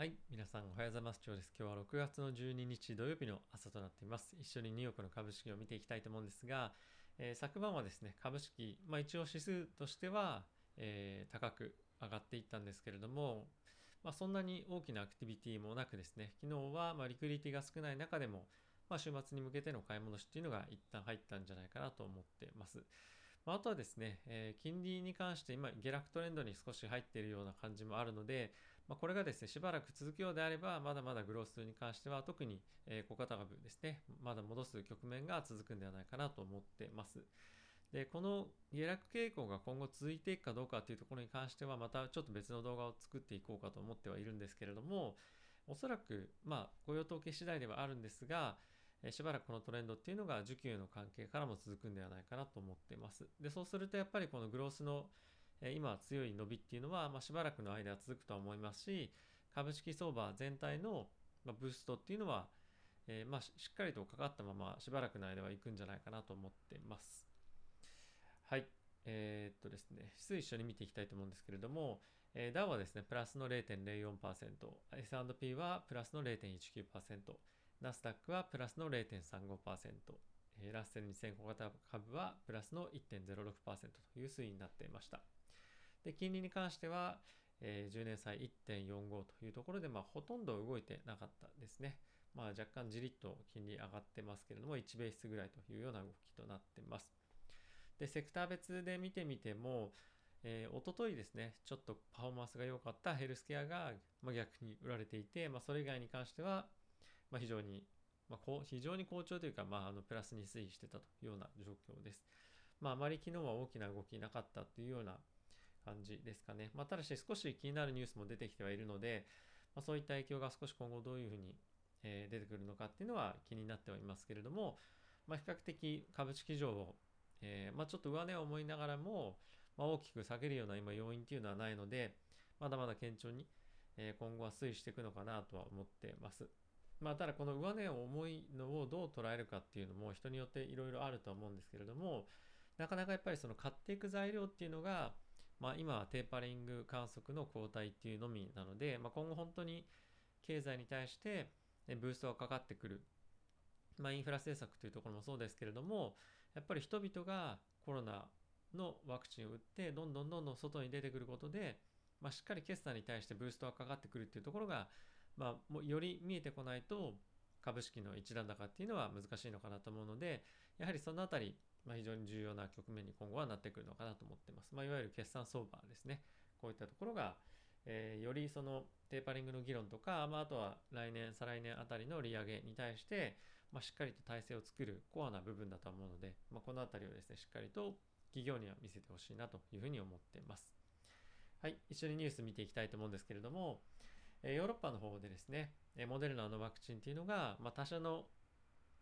はい。皆さんおはようございます。今日です。今日は6月の12日土曜日の朝となっています。一緒にニューヨークの株式を見ていきたいと思うんですが、えー、昨晩はですね、株式、まあ一応指数としては、えー、高く上がっていったんですけれども、まあそんなに大きなアクティビティもなくですね、昨日はまリクリティが少ない中でも、まあ週末に向けての買い戻しっていうのが一旦入ったんじゃないかなと思ってます。まあ、とはですね、えー、金利に関して今下落トレンドに少し入っているような感じもあるので、まあ、これがですね、しばらく続くようであれば、まだまだグロースに関しては特に、えー、小型株ですね、まだ戻す局面が続くんではないかなと思ってます。で、この下落傾向が今後続いていくかどうかというところに関しては、またちょっと別の動画を作っていこうかと思ってはいるんですけれども、おそらく、まあ、雇用統計次第ではあるんですが、えしばらくこのトレンドっていうのが需給の関係からも続くんではないかなと思っています。で、そうするとやっぱりこのグロースの、え今強い伸びっていうのは、まあ、しばらくの間続くとは思いますし、株式相場全体の、まブーストっていうのは、えー、まあ、しっかりとかかったまましばらくの間は行くんじゃないかなと思ってます。はい。えー、っとですね、指数一緒に見ていきたいと思うんですけれども、えー、ダウはですね、プラスの0.04%、S&P はプラスの0.19%、ナスダックはプラスの0.35%、えー、ラッセル2000小型株はプラスの1.06%という推移になっていました。で、金利に関しては、えー、10年債1.45というところで、まあ、ほとんど動いてなかったですね。まあ、若干じりっと金利上がってますけれども、1ベースぐらいというような動きとなってます。で、セクター別で見てみても、えー、おとといですね、ちょっとパフォーマンスが良かったヘルスケアが、まあ、逆に売られていて、まあ、それ以外に関しては、まあ、非常に、まあ、非常に好調というか、まあ、あのプラスに推移してたというような状況です。まあ、あまり昨日は大きな動きなかったというような感じですかね。まあ、ただし少し気になるニュースも出てきてはいるので、まあ、そういった影響が少し今後どういうふうに、え出てくるのかっていうのは気になってはいますけれども、まあ、比較的株式上を、えー、まあ、ちょっと上値を思いながらも、まあ、大きく下げるような今要因っていうのはないので、まだまだ堅調に、え今後は推移していくのかなとは思ってます。まあ、ただこの上値を重いのをどう捉えるかっていうのも人によっていろいろあるとは思うんですけれども、なかなかやっぱりその買っていく材料っていうのが、まあ、今はテーパリング観測の後退っていうのみなので、まあ、今後本当に経済に対してブーストがかかってくる、まあ、インフラ政策というところもそうですけれどもやっぱり人々がコロナのワクチンを打ってどんどんどんどん外に出てくることで、まあ、しっかり決算に対してブーストがかかってくるっていうところがまあ、もうより見えてこないと株式の一段高っていうのは難しいのかなと思うのでやはりそのあたり、まあ、非常に重要な局面に今後はなってくるのかなと思ってます。まあ、いわゆる決算相場ですね。こういったところが、えー、よりそのテーパリングの議論とか、まあ、あとは来年、再来年あたりの利上げに対して、まあ、しっかりと体制を作るコアな部分だと思うので、まあ、このあたりをですね、しっかりと企業には見せてほしいなというふうに思っています。はい、一緒にニュース見ていきたいと思うんですけれども、えヨーロッパの方でですね、モデルナのワクチンっていうのが、まあ、他社の、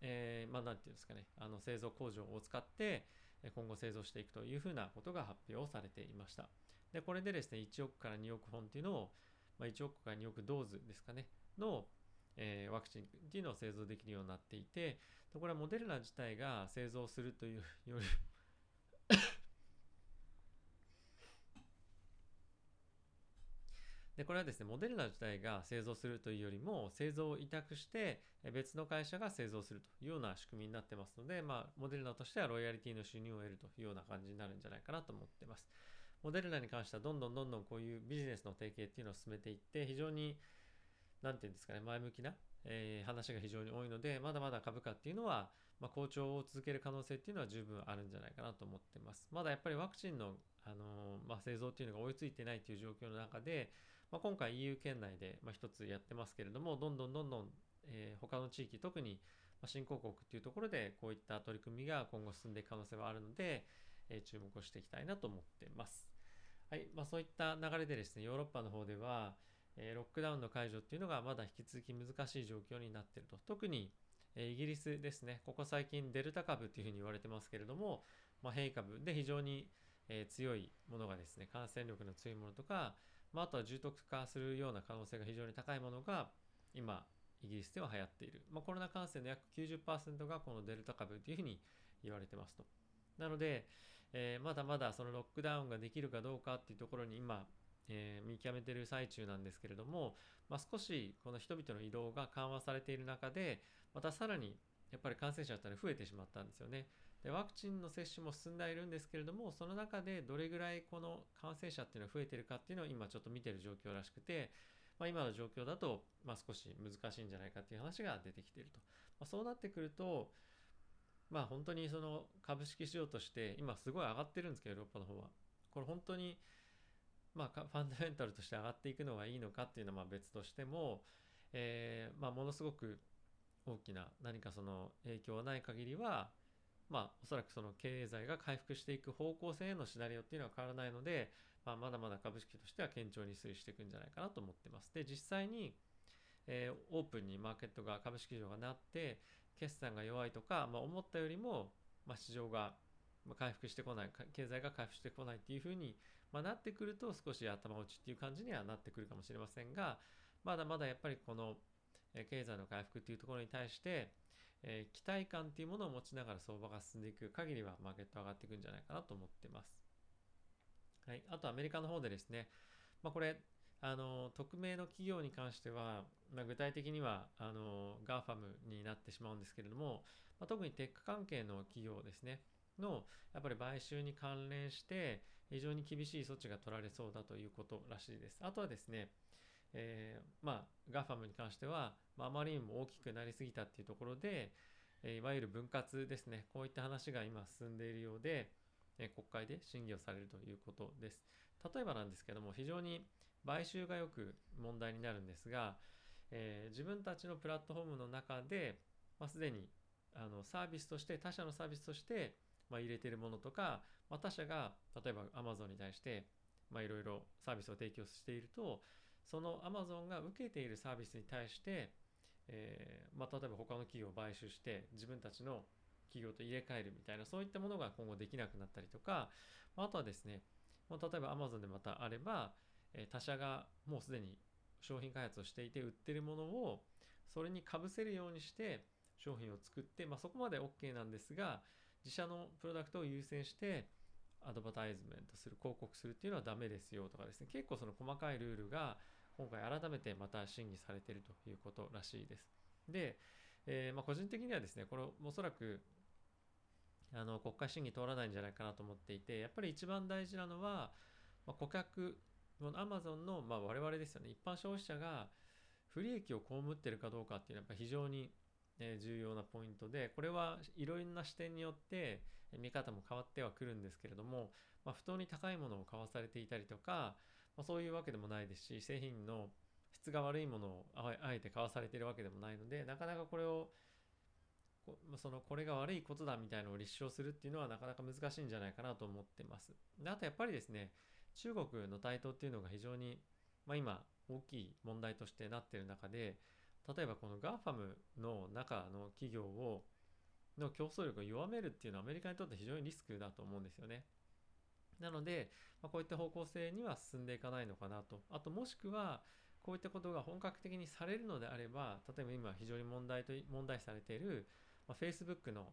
えー、まあ、なんていうんですかね、あの製造工場を使って、今後製造していくというふうなことが発表されていました。で、これでですね、1億から2億本っていうのを、まあ、1億から2億ドーズですかね、の、えー、ワクチンっていうのを製造できるようになっていて、これはモデルナ自体が製造するというよりで、これはですね、モデルナ自体が製造するというよりも、製造を委託して、別の会社が製造するというような仕組みになってますので、まあ、モデルナとしてはロイヤリティの収入を得るというような感じになるんじゃないかなと思ってます。モデルナに関しては、どんどんどんどんこういうビジネスの提携っていうのを進めていって、非常に、なんていうんですかね、前向きな、えー、話が非常に多いので、まだまだ株価っていうのは、まあ、好調を続ける可能性っていうのは十分あるんじゃないかなと思ってます。まだやっぱりワクチンのあのまあ、製造っていうのが追いついてないという状況の中で、まあ、今回 EU 圏内で、一つやってますけれども、どんどんどんどん、えー、他の地域、特に新興国っていうところでこういった取り組みが今後進んでいく可能性はあるので、えー、注目をしていきたいなと思ってます。はい。まあ、そういった流れでですね、ヨーロッパの方では、えー、ロックダウンの解除っていうのがまだ引き続き難しい状況になっていると。特に、イギリスですね、ここ最近デルタ株っていうふうに言われてますけれども、まあ、変異株で非常にえ、強いものがですね、感染力の強いものとか、まあ、あとは重篤化するような可能性が非常に高いものが今、イギリスでは流行っている。まあ、コロナ感染の約90%がこのデルタ株というふうに言われてますと。なので、えー、まだまだそのロックダウンができるかどうかっていうところに今、えー、見極めてる最中なんですけれども、まあ、少しこの人々の移動が緩和されている中でまたさらにやっぱり感染者だって増えてしまったんですよね。でワクチンの接種も進んでいるんですけれどもその中でどれぐらいこの感染者っていうのは増えてるかっていうのを今ちょっと見てる状況らしくて、まあ、今の状況だと、まあ、少し難しいんじゃないかっていう話が出てきていると、まあ、そうなってくるとまあ本当にその株式市場として今すごい上がってるんですけどヨーロッパの方は。これ本当にまあファンダメンタルとして上がっていくのがいいのかっていうのはまあ別としても、えー、まあものすごく大きな何かその影響はない限りはまあおそらくその経済が回復していく方向性へのシナリオっていうのは変わらないので、まあ、まだまだ株式としては堅調に推移していくんじゃないかなと思ってます。で実際にえー、オープンにマーケットが株式市場がなって決算が弱いとか、まあ、思ったよりも、まあ、市場が回復してこない経済が回復してこないっていうふうに、まあ、なってくると少し頭打ちっていう感じにはなってくるかもしれませんがまだまだやっぱりこの経済の回復っていうところに対して、えー、期待感っていうものを持ちながら相場が進んでいく限りはマーケット上がっていくんじゃないかなと思ってます。はい、あとアメリカの方でですね、まあ、これあの匿名の企業に関しては、まあ、具体的にはあの GAFAM になってしまうんですけれども、まあ、特にテック関係の企業ですねのやっぱり買収に関連して非常に厳しい措置が取られそうだということらしいです。あとはですね、えー、まあ GAFAM に関しては、まあ、まりにも大きくなりすぎたっていうところで、えいわゆる分割ですねこういった話が今進んでいるようで、え国会で審議をされるということです。例えばなんですけども非常に買収がよく問題になるんですが、えー、自分たちのプラットフォームの中で、まあ、すでにあのサービスとして他社のサービスとして、まあ、入れているものとか、まあ、他社が例えば Amazon に対していろいろサービスを提供しているとその Amazon が受けているサービスに対して、えー、まあ、例えば他の企業を買収して自分たちの企業と入れ替えるみたいなそういったものが今後できなくなったりとかまあとはですね、まあ、例えば Amazon でまたあればえ他社がもうすでに商品開発をしていて売ってるものをそれにかぶせるようにして商品を作って、まあ、そこまで OK なんですが自社のプロダクトを優先してアドバタイズメントする広告するっていうのはダメですよとかですね結構その細かいルールが今回改めてまた審議されているということらしいです。で、えー、まあ、個人的にはですねこれおそらくあの国会審議通らないんじゃないかなと思っていてやっぱり一番大事なのは、まあ、顧客この Amazon の、まあ、我々ですよね、一般消費者が不利益を被ってるかどうかっていうのはやっぱ非常に、重要なポイントで、これはいろんな視点によって見方も変わってはくるんですけれども、まあ、不当に高いものを買わされていたりとか、まあ、そういうわけでもないですし、製品の質が悪いものをあえて買わされているわけでもないので、なかなかこれをそのこれが悪いことだみたいなのを立証するっていうのはなかなか難しいんじゃないかなと思ってます。であとやっぱりですね、中国の台頭っていうのが非常に、まあ、今大きい問題としてなってる中で例えばこの GAFAM の中の企業をの競争力を弱めるっていうのはアメリカにとって非常にリスクだと思うんですよね。なので、まあ、こういった方向性には進んでいかないのかなと。あともしくはこういったことが本格的にされるのであれば例えば今非常に問題と問題視されている、まあ、Facebook の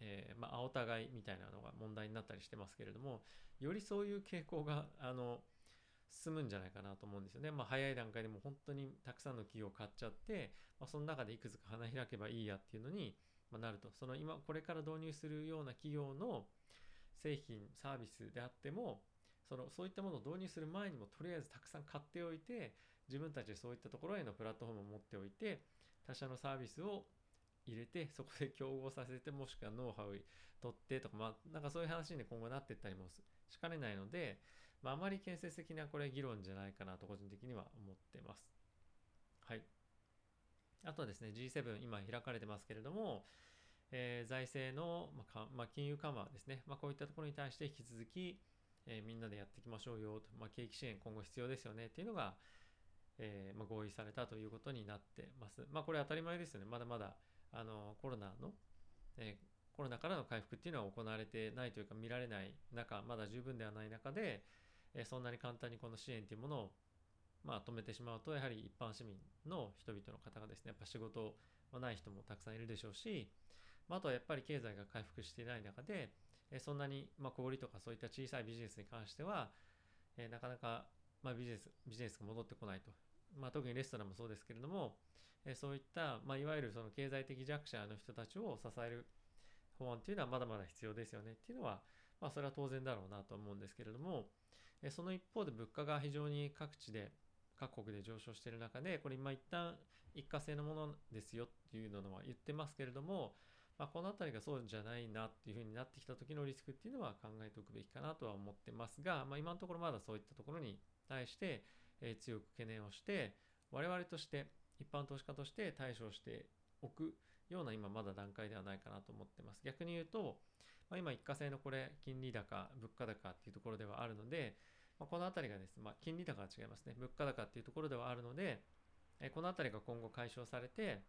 えー、まあ、青互いみたいなのが問題になったりしてますけれどもよりそういう傾向があの進むんじゃないかなと思うんですよね。まあ、早い段階でも本当にたくさんの企業を買っちゃって、まあ、その中でいくつか花開けばいいやっていうのに、まなるとその今これから導入するような企業の製品サービスであってもそのそういったものを導入する前にもとりあえずたくさん買っておいて自分たちでそういったところへのプラットフォームを持っておいて他社のサービスを入れてそこで競合させてもしくはノウハウを取ってとかまあなんかそういう話に今後なっていったりもしかねないので、まあ、あまり建設的なこれ議論じゃないかなと個人的には思ってます。はい。あとはですね G7 今開かれてますけれども、えー、財政の、まあまあ、金融緩和ですね、まあ、こういったところに対して引き続き、えー、みんなでやっていきましょうよと、まあ、景気支援今後必要ですよねっていうのが、えーまあ、合意されたということになってます。まあこれ当たり前ですよね。まだまだあのコロナの、えー、コロナからの回復っていうのは行われてないというか見られない中まだ十分ではない中で、えー、そんなに簡単にこの支援っていうものをまあ、止めてしまうとやはり一般市民の人々の方がですねやっぱ仕事はない人もたくさんいるでしょうし、まあ、あとはやっぱり経済が回復していない中で、えそんなに、まあ、小売とかそういった小さいビジネスに関しては、えなかなかまあ、ビジネスビジネスが戻ってこないと、まあ、特にレストランもそうですけれども、えそういった、まあ、いわゆるその経済的弱者の人たちを支える法案っていうのはまだまだ必要ですよねっていうのは、まあ、それは当然だろうなと思うんですけれども、えその一方で物価が非常に各地で各国で上昇している中でこれ今一旦一過性のものですよっていうのは言ってますけれども、まあ、この辺りがそうじゃないなっていうふうになってきた時のリスクっていうのは考えておくべきかなとは思ってますが、まあ、今のところまだそういったところに対して、え、強く懸念をして我々として一般投資家として対処しておくような今まだ段階ではないかなと思ってます。逆に言うと、まあ、今一過性のこれ金利高物価高っていうところではあるので、まあ、この辺りがですね、まあ、金利高は違いますね物価高っていうところではあるので、えこの辺りが今後解消されて、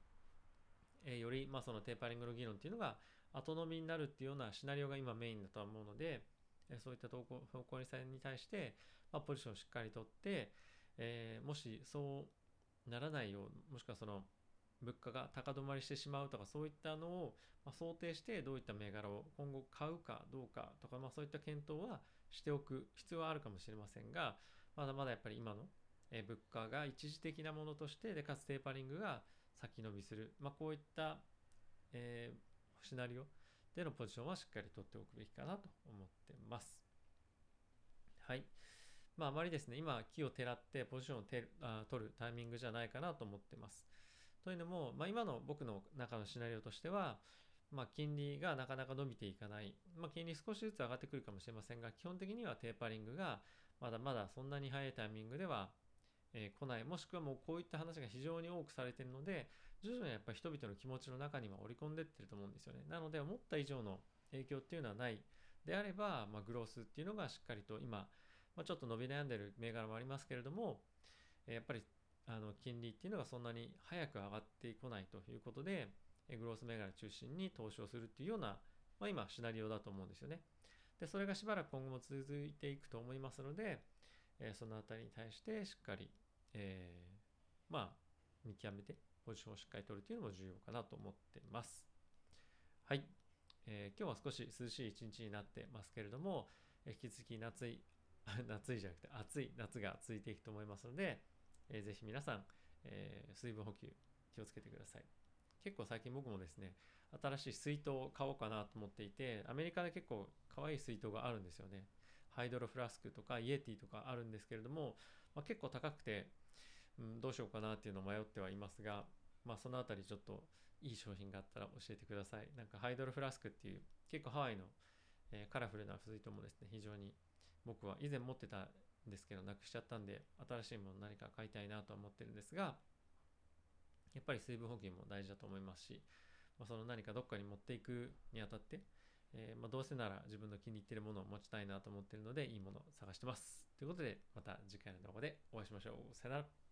えより、まあ、そのテーパリングの議論っていうのが後飲みになるっていうようなシナリオが今メインだとは思うので、えそういった方向方向に対して、まあ、ポジションをしっかりとって、えー、もしそうならないようもしくはその物価が高止まりしてしまうとかそういったのを、ま想定してどういった銘柄を今後買うかどうかとか、まあ、そういった検討はしておく必要はあるかもしれませんがまだまだやっぱり今の物価が一時的なものとしてでかつテーパリングが先伸びする、まあ、こういった、えー、シナリオでのポジションはしっかり取っておくべきかなと思ってます。はい。まあ、あまりですね、今、木をてらってポジションをてあ取るタイミングじゃないかなと思ってます。というのも、まあ、今の僕の中のシナリオとしては、まあ、金利がなかなか伸びていかない、まあ、金利少しずつ上がってくるかもしれませんが、基本的にはテーパリングがまだまだそんなに早いタイミングでは、えー、来ない、もしくはもうこういった話が非常に多くされてるので、徐々にやっぱり人々の気持ちの中には織り込んでってると思うんですよね。なので、思った以上の影響っていうのはないであれば、まあ、グロースっていうのがしっかりと今、まあ、ちょっと伸び悩んでる銘柄もありますけれどもえ、やっぱりあの金利っていうのがそんなに早く上がってこないということでえ、グロース銘柄中心に投資をするっていうような、まあ、今シナリオだと思うんですよね。で、それがしばらく今後も続いていくと思いますので、えそのあたりに対してしっかり、えー、まあ、見極めてポジションをしっかり取るというのも重要かなと思ってます。はい。えー、今日は少し涼しい一日になってますけれども、引き続き夏い、夏いじゃなくて暑い夏が続いていくと思いますので、えー、ぜひ皆さん、えー、水分補給気をつけてください。結構最近僕もですね、新しい水筒を買おうかなと思っていて、アメリカで結構可愛い水筒があるんですよね。ハイドロフラスクとかイエティとかあるんですけれども、まあ、結構高くて、うん、どうしようかなっていうのを迷ってはいますが、まあ、そのあたりちょっといい商品があったら教えてください。なんかハイドロフラスクっていう結構ハワイの、えー、カラフルな水筒もですね、非常に僕は以前持ってたんですけど、なくしちゃったんで、新しいもの何か買いたいなと思ってるんですが、やっぱり水分補給も大事だと思いますし、まあ、その何かどっかに持っていくにあたって、えー、まあ、どうせなら自分の気に入ってるものを持ちたいなと思ってるので、いいものを探してます。ということで、また次回の動画でお会いしましょう。さよなら。